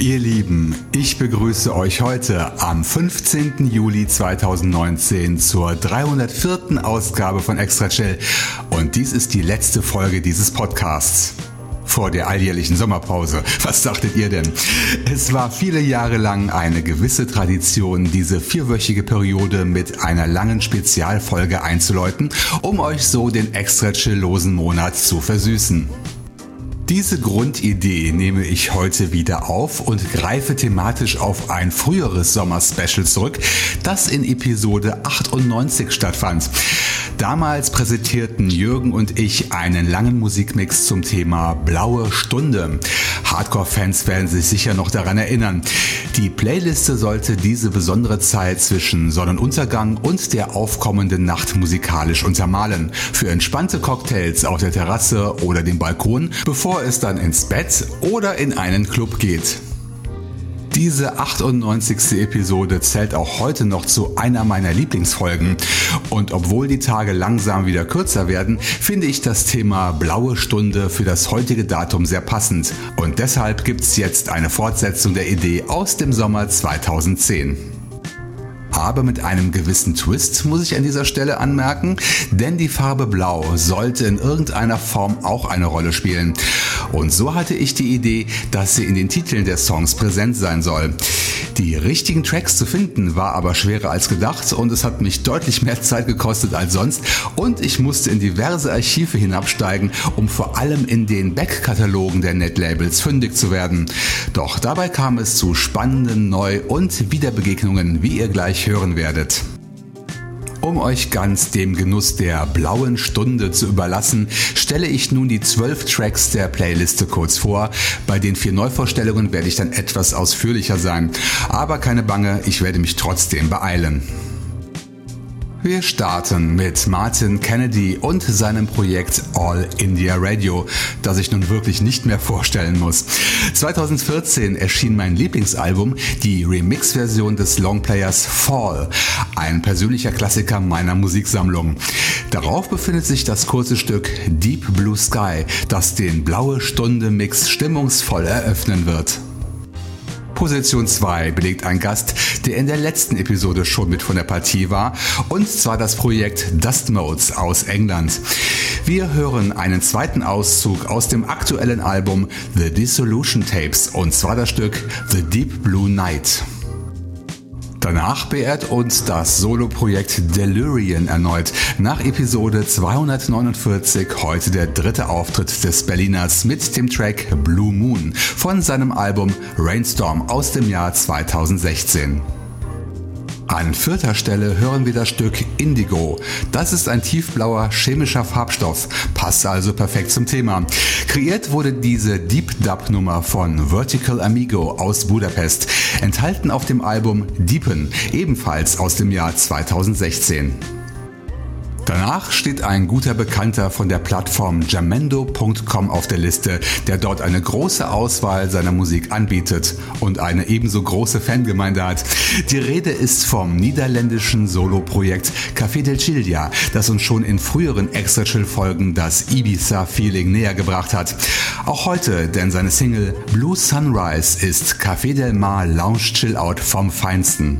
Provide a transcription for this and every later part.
Ihr Lieben, ich begrüße euch heute am 15. Juli 2019 zur 304. Ausgabe von Extra Chill und dies ist die letzte Folge dieses Podcasts vor der alljährlichen Sommerpause. Was dachtet ihr denn? Es war viele Jahre lang eine gewisse Tradition, diese vierwöchige Periode mit einer langen Spezialfolge einzuläuten, um euch so den extra chillosen Monat zu versüßen. Diese Grundidee nehme ich heute wieder auf und greife thematisch auf ein früheres Sommer-Special zurück, das in Episode 98 stattfand. Damals präsentierten Jürgen und ich einen langen Musikmix zum Thema Blaue Stunde. Hardcore-Fans werden sich sicher noch daran erinnern. Die Playliste sollte diese besondere Zeit zwischen Sonnenuntergang und der aufkommenden Nacht musikalisch untermalen. Für entspannte Cocktails auf der Terrasse oder dem Balkon, bevor es dann ins Bett oder in einen Club geht. Diese 98. Episode zählt auch heute noch zu einer meiner Lieblingsfolgen. Und obwohl die Tage langsam wieder kürzer werden, finde ich das Thema Blaue Stunde für das heutige Datum sehr passend. Und deshalb gibt es jetzt eine Fortsetzung der Idee aus dem Sommer 2010 aber mit einem gewissen Twist, muss ich an dieser Stelle anmerken, denn die Farbe Blau sollte in irgendeiner Form auch eine Rolle spielen. Und so hatte ich die Idee, dass sie in den Titeln der Songs präsent sein soll. Die richtigen Tracks zu finden war aber schwerer als gedacht und es hat mich deutlich mehr Zeit gekostet als sonst und ich musste in diverse Archive hinabsteigen, um vor allem in den Backkatalogen der Netlabels fündig zu werden. Doch dabei kam es zu spannenden Neu- und Wiederbegegnungen, wie ihr gleich hören werdet. Um euch ganz dem Genuss der blauen Stunde zu überlassen, stelle ich nun die zwölf Tracks der Playliste kurz vor. Bei den vier Neuvorstellungen werde ich dann etwas ausführlicher sein. Aber keine Bange, ich werde mich trotzdem beeilen. Wir starten mit Martin Kennedy und seinem Projekt All India Radio, das ich nun wirklich nicht mehr vorstellen muss. 2014 erschien mein Lieblingsalbum, die Remix-Version des Longplayers Fall, ein persönlicher Klassiker meiner Musiksammlung. Darauf befindet sich das kurze Stück Deep Blue Sky, das den Blaue Stunde Mix stimmungsvoll eröffnen wird. Position 2 belegt ein Gast, der in der letzten Episode schon mit von der Partie war, und zwar das Projekt Dust Modes aus England. Wir hören einen zweiten Auszug aus dem aktuellen Album The Dissolution Tapes, und zwar das Stück The Deep Blue Night. Danach beehrt uns das Soloprojekt Delirian erneut. Nach Episode 249 heute der dritte Auftritt des Berliners mit dem Track Blue Moon von seinem Album Rainstorm aus dem Jahr 2016. An vierter Stelle hören wir das Stück Indigo. Das ist ein tiefblauer chemischer Farbstoff, passt also perfekt zum Thema. Kreiert wurde diese Deep Dub Nummer von Vertical Amigo aus Budapest, enthalten auf dem Album Deepen, ebenfalls aus dem Jahr 2016. Danach steht ein guter Bekannter von der Plattform jamendo.com auf der Liste, der dort eine große Auswahl seiner Musik anbietet und eine ebenso große Fangemeinde hat. Die Rede ist vom niederländischen Soloprojekt Café del Childia, das uns schon in früheren Extra Chill Folgen das Ibiza-Feeling näher gebracht hat. Auch heute, denn seine Single Blue Sunrise ist Café del Mar Lounge Chill Out vom Feinsten.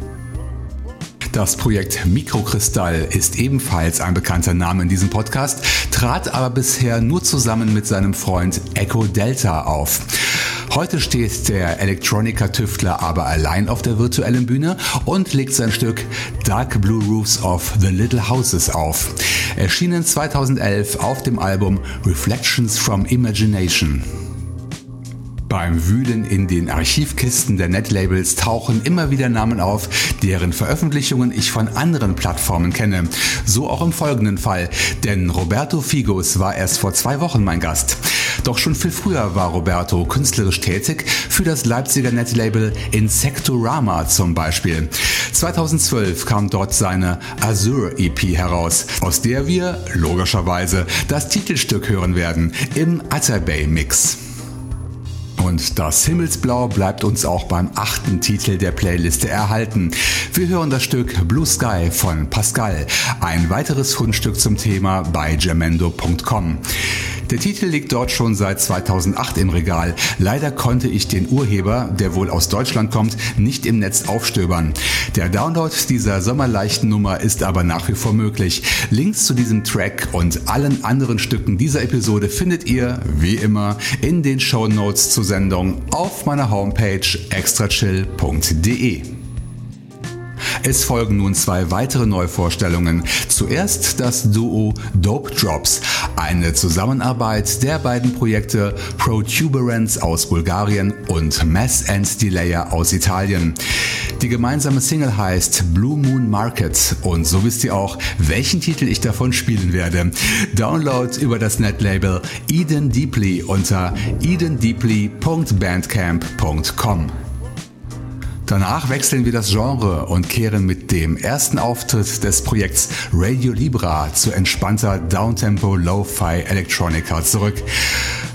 Das Projekt Mikrokristall ist ebenfalls ein bekannter Name in diesem Podcast, trat aber bisher nur zusammen mit seinem Freund Echo Delta auf. Heute steht der Elektroniker-Tüftler aber allein auf der virtuellen Bühne und legt sein Stück Dark Blue Roofs of the Little Houses auf. Erschienen 2011 auf dem Album Reflections from Imagination. Beim Wühlen in den Archivkisten der Netlabels tauchen immer wieder Namen auf, deren Veröffentlichungen ich von anderen Plattformen kenne. So auch im folgenden Fall, denn Roberto Figos war erst vor zwei Wochen mein Gast. Doch schon viel früher war Roberto künstlerisch tätig, für das Leipziger Netlabel Insectorama zum Beispiel. 2012 kam dort seine Azure EP heraus, aus der wir logischerweise das Titelstück hören werden im Atterbay Mix. Und das Himmelsblau bleibt uns auch beim achten Titel der Playliste erhalten. Wir hören das Stück Blue Sky von Pascal, ein weiteres Fundstück zum Thema bei gemendo.com. Der Titel liegt dort schon seit 2008 im Regal. Leider konnte ich den Urheber, der wohl aus Deutschland kommt, nicht im Netz aufstöbern. Der Download dieser sommerleichten Nummer ist aber nach wie vor möglich. Links zu diesem Track und allen anderen Stücken dieser Episode findet ihr, wie immer, in den Show Notes zur Sendung auf meiner Homepage extrachill.de. Es folgen nun zwei weitere Neuvorstellungen. Zuerst das Duo Dope Drops, eine Zusammenarbeit der beiden Projekte Protuberance aus Bulgarien und Mass and Delayer aus Italien. Die gemeinsame Single heißt Blue Moon Market und so wisst ihr auch, welchen Titel ich davon spielen werde. Download über das Netlabel Eden Deeply unter edendeeply.bandcamp.com. Danach wechseln wir das Genre und kehren mit dem ersten Auftritt des Projekts Radio Libra zu entspannter Downtempo Lo-Fi Electronica zurück.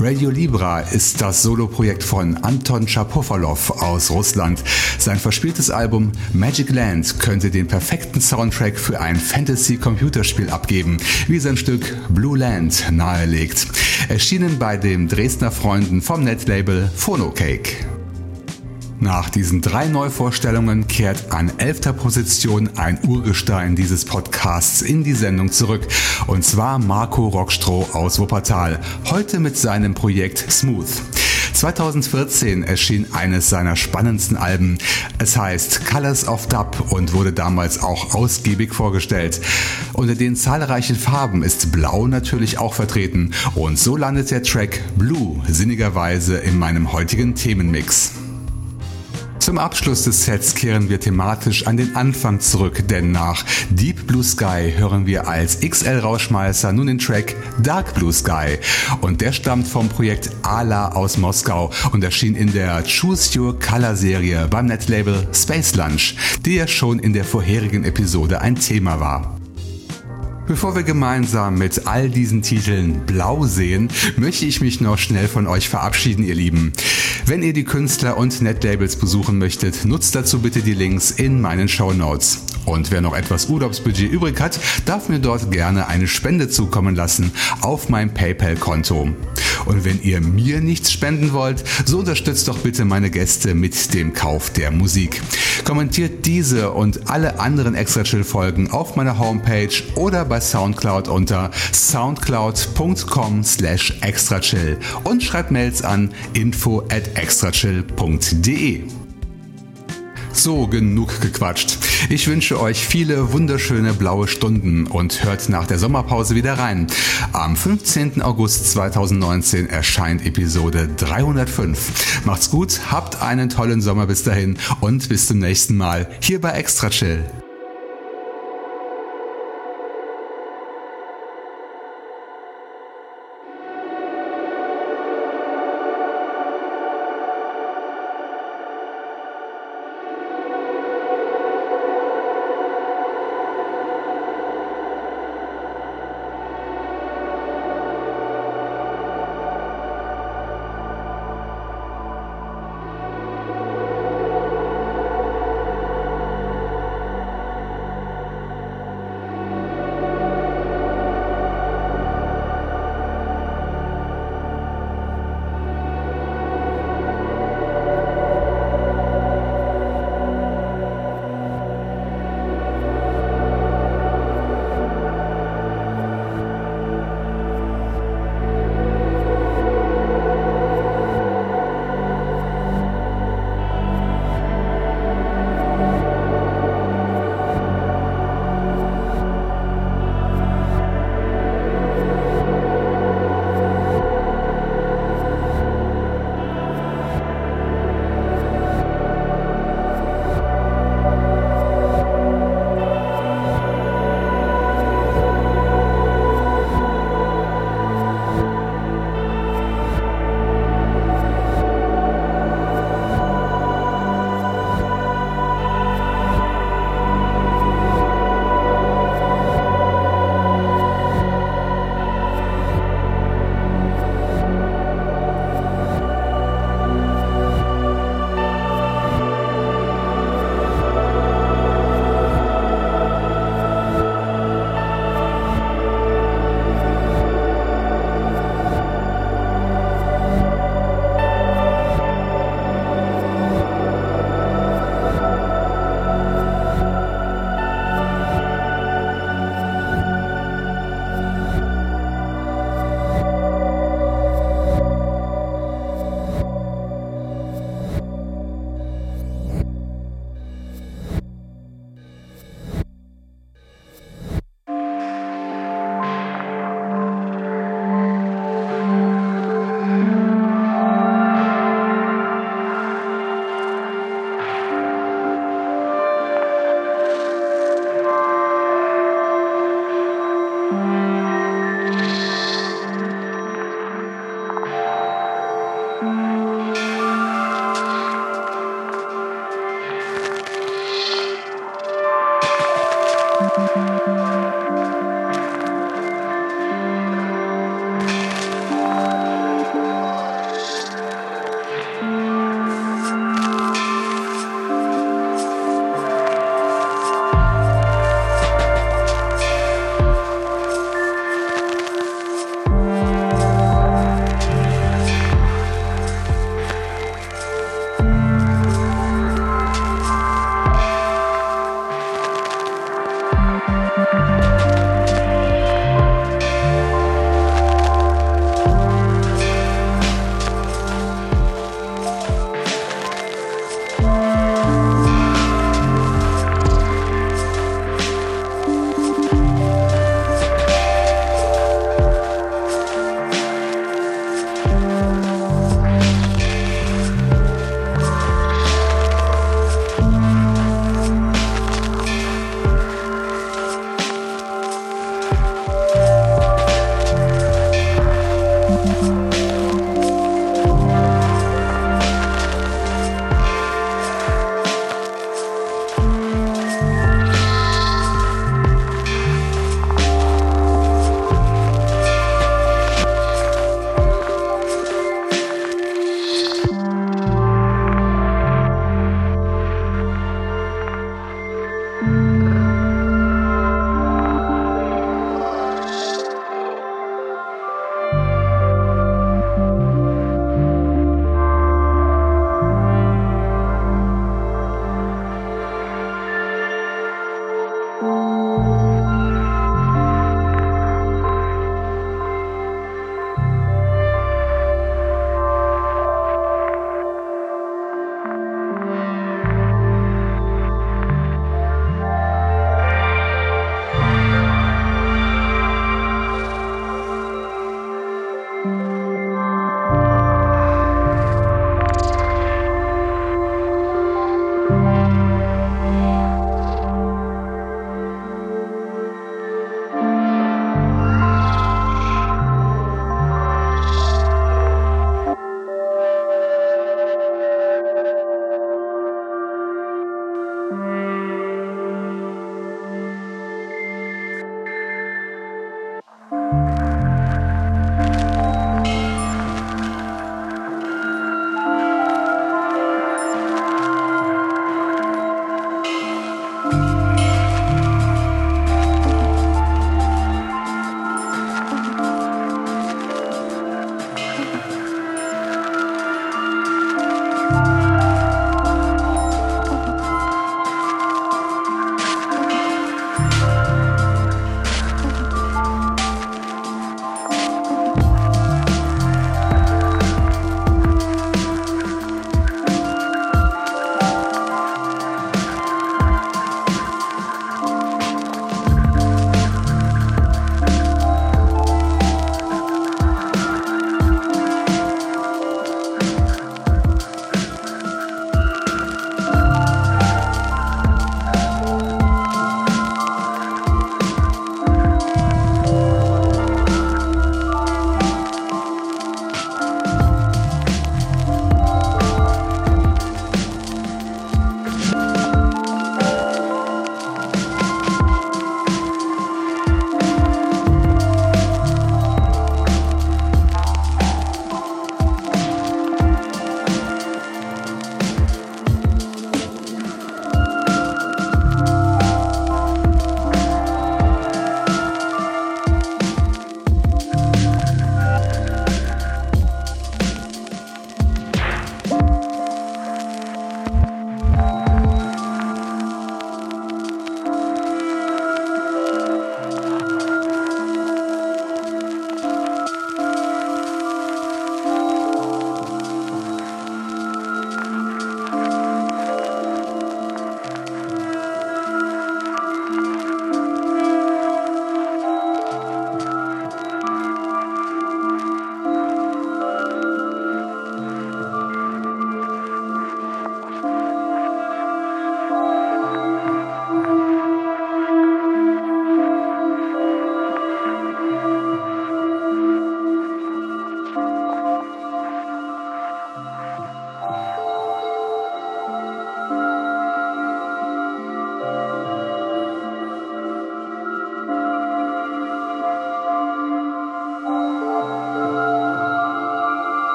Radio Libra ist das Soloprojekt von Anton Schapofalov aus Russland. Sein verspieltes Album Magic Land könnte den perfekten Soundtrack für ein Fantasy-Computerspiel abgeben, wie sein Stück Blue Land nahelegt. Erschienen bei den Dresdner Freunden vom Netlabel Phonocake. Nach diesen drei Neuvorstellungen kehrt an elfter Position ein Urgestein dieses Podcasts in die Sendung zurück. Und zwar Marco Rockstroh aus Wuppertal. Heute mit seinem Projekt Smooth. 2014 erschien eines seiner spannendsten Alben. Es heißt Colors of Dub und wurde damals auch ausgiebig vorgestellt. Unter den zahlreichen Farben ist Blau natürlich auch vertreten und so landet der Track Blue sinnigerweise in meinem heutigen Themenmix. Zum Abschluss des Sets kehren wir thematisch an den Anfang zurück, denn nach Deep Blue Sky hören wir als XL-Rauschmeißer nun den Track Dark Blue Sky und der stammt vom Projekt Ala aus Moskau und erschien in der Choose Your Color Serie beim Netlabel Space Lunch, die ja schon in der vorherigen Episode ein Thema war. Bevor wir gemeinsam mit all diesen Titeln blau sehen, möchte ich mich noch schnell von euch verabschieden, ihr Lieben. Wenn ihr die Künstler und Netlabels besuchen möchtet, nutzt dazu bitte die Links in meinen Show Notes. Und wer noch etwas Urlaubsbudget übrig hat, darf mir dort gerne eine Spende zukommen lassen auf mein PayPal-Konto. Und wenn ihr mir nichts spenden wollt, so unterstützt doch bitte meine Gäste mit dem Kauf der Musik. Kommentiert diese und alle anderen Extra Chill Folgen auf meiner Homepage oder bei Soundcloud unter soundcloud.com slash extrachill und schreibt Mails an info at extrachill.de. So, genug gequatscht. Ich wünsche euch viele wunderschöne blaue Stunden und hört nach der Sommerpause wieder rein. Am 15. August 2019 erscheint Episode 305. Macht's gut, habt einen tollen Sommer bis dahin und bis zum nächsten Mal hier bei Extra Chill.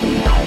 Bye.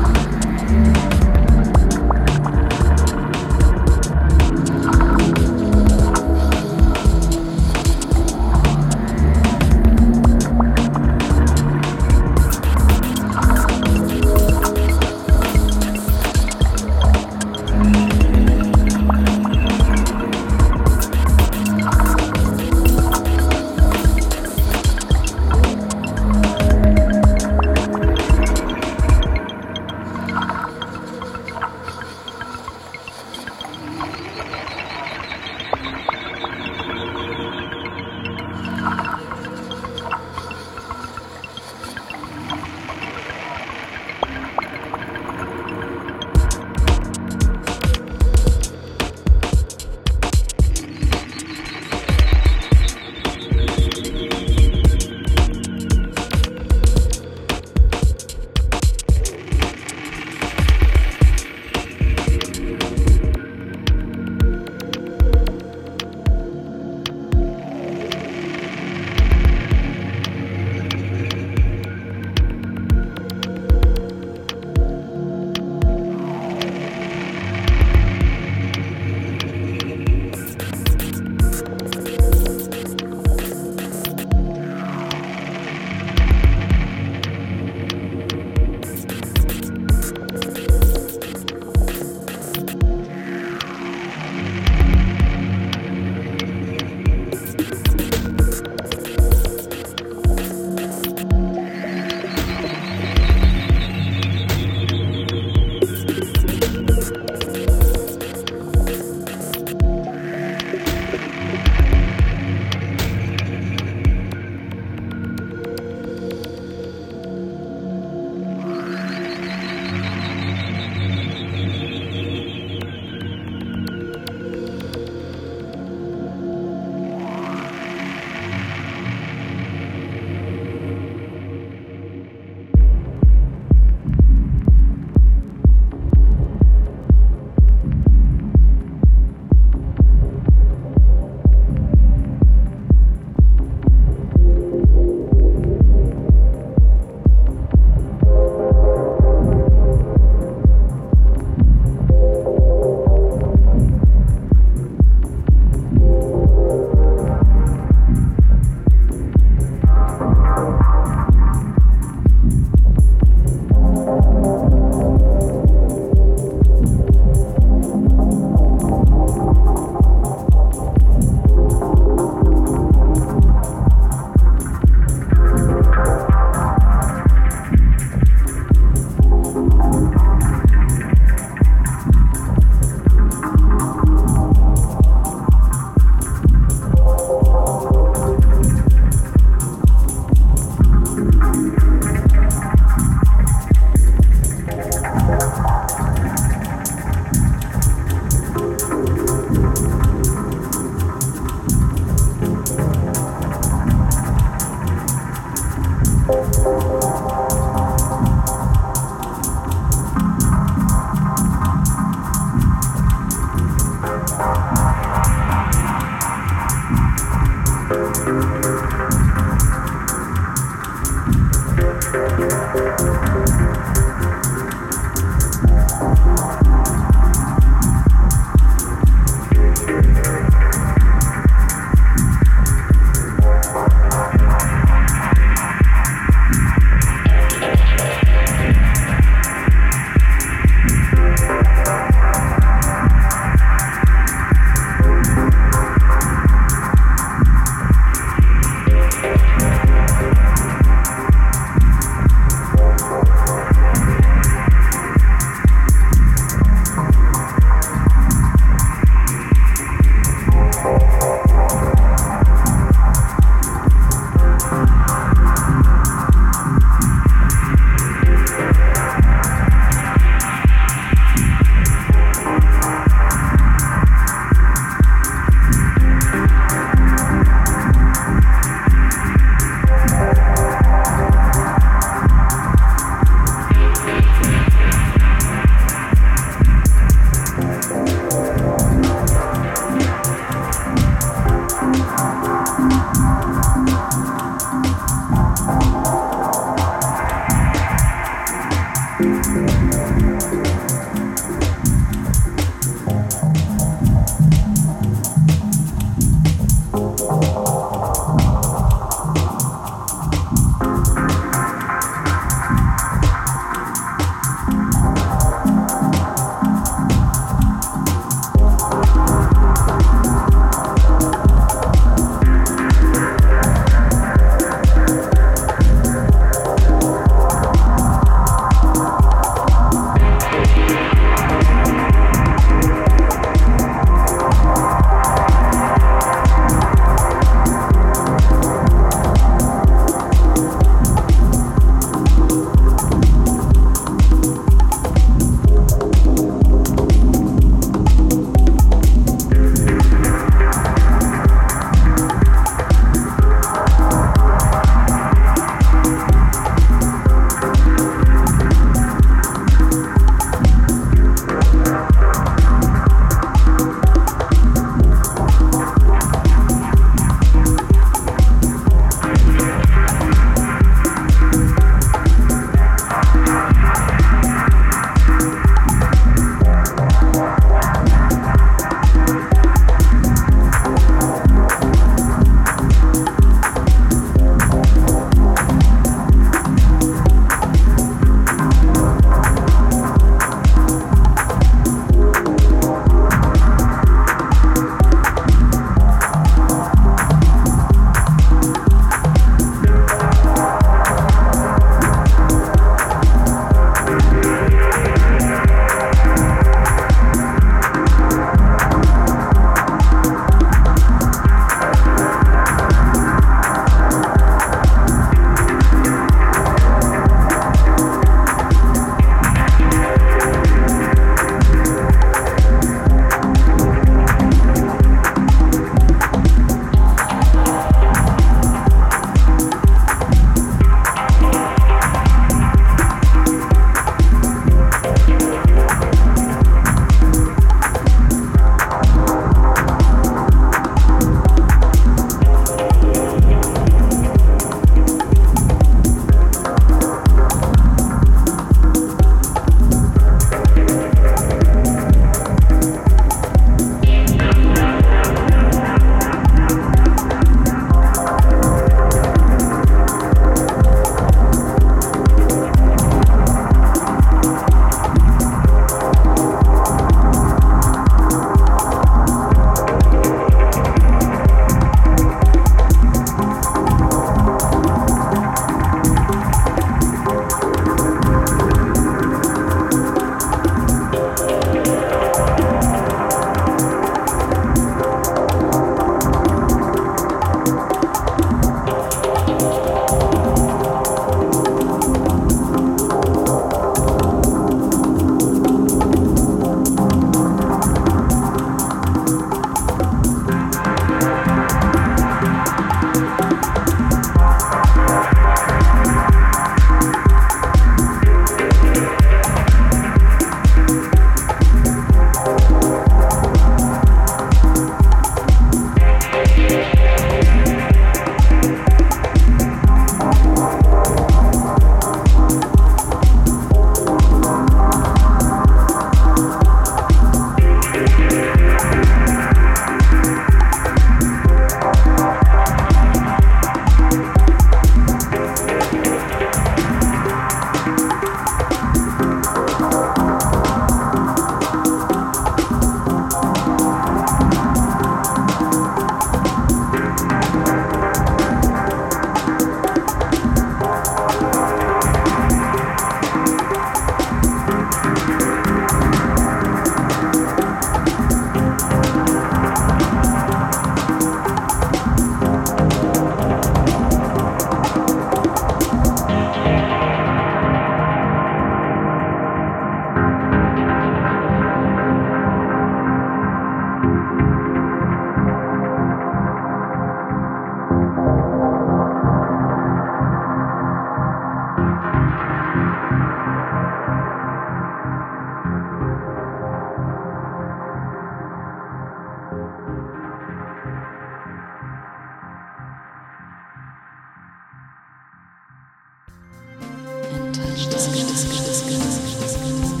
escrito, escrito, escrito.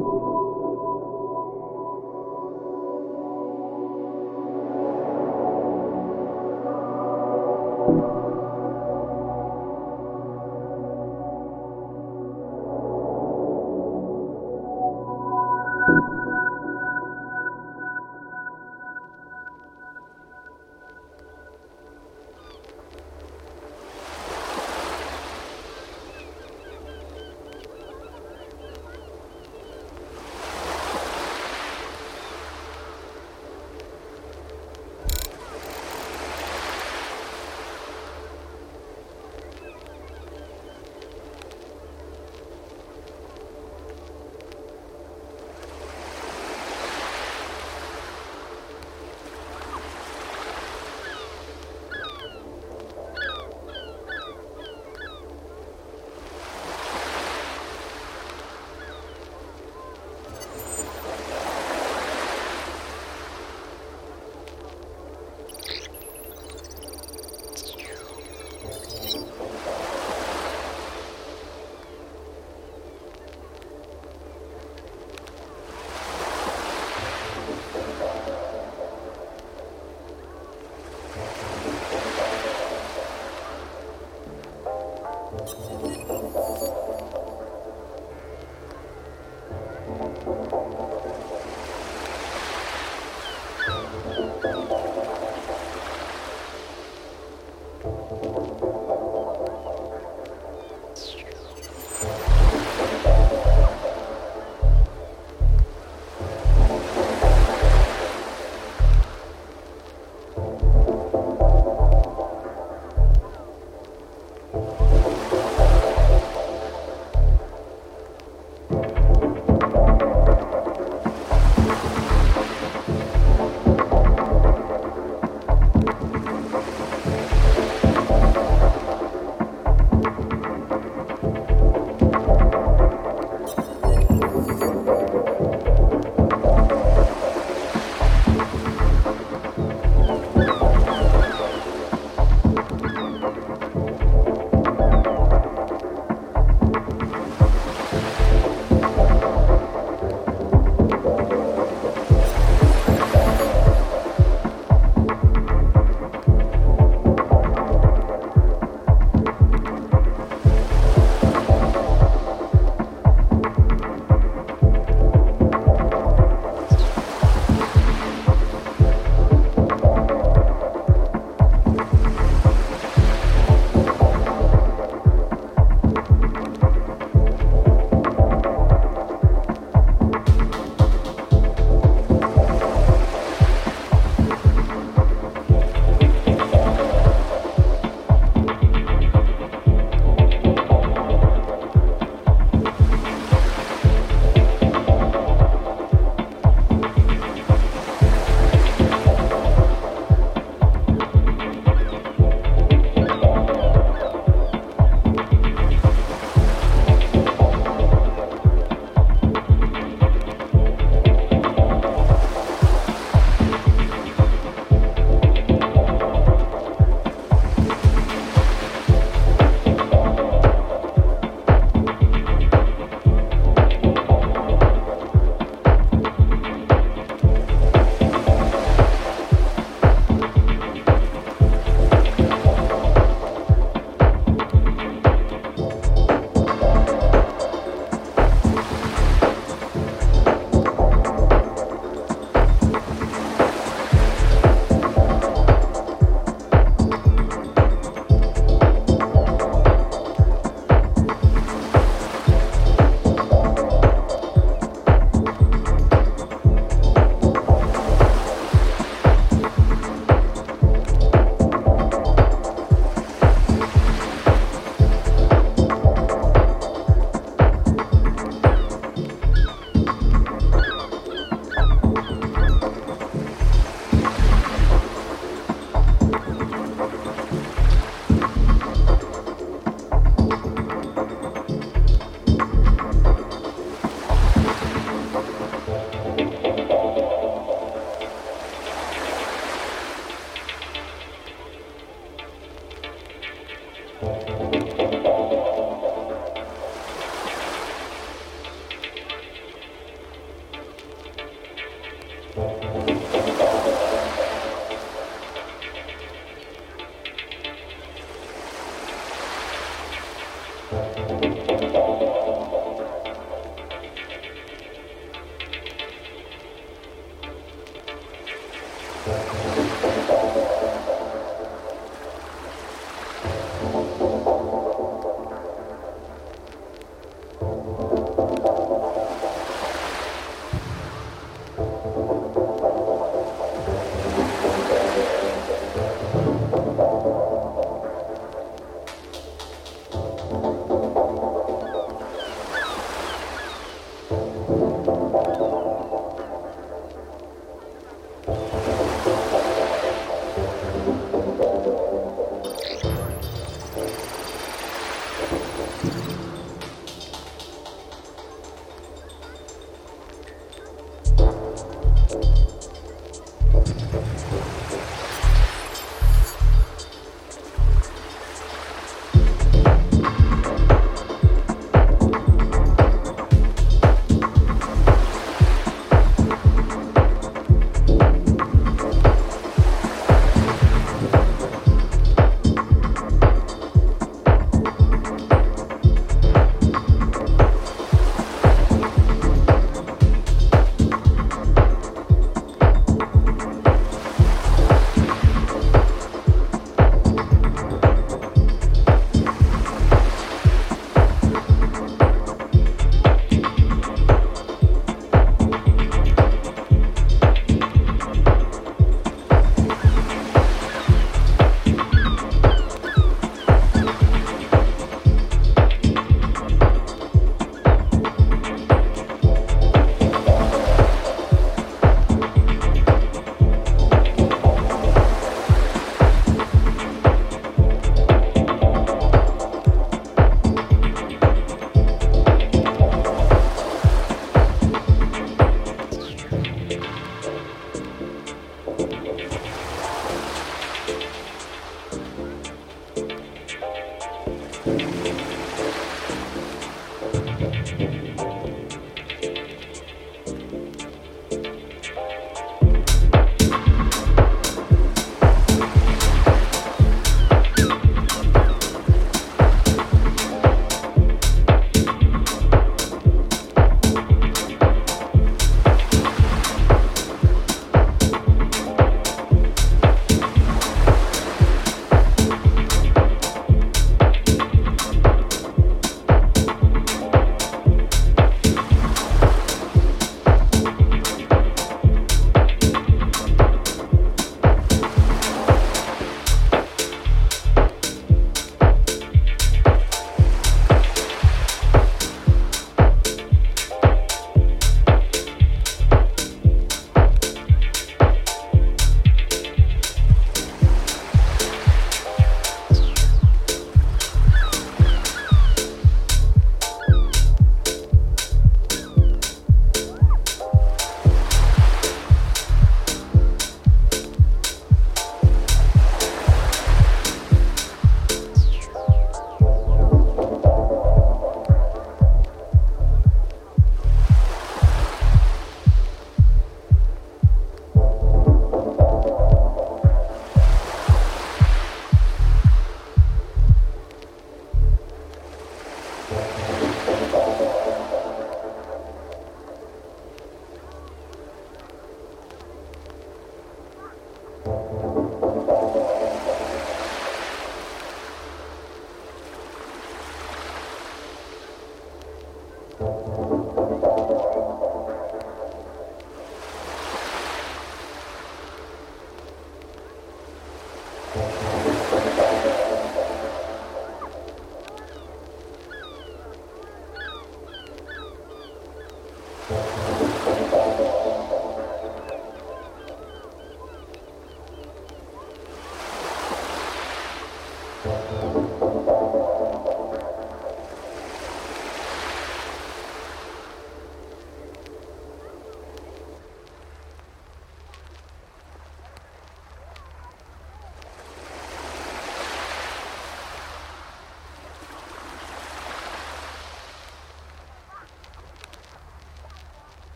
you.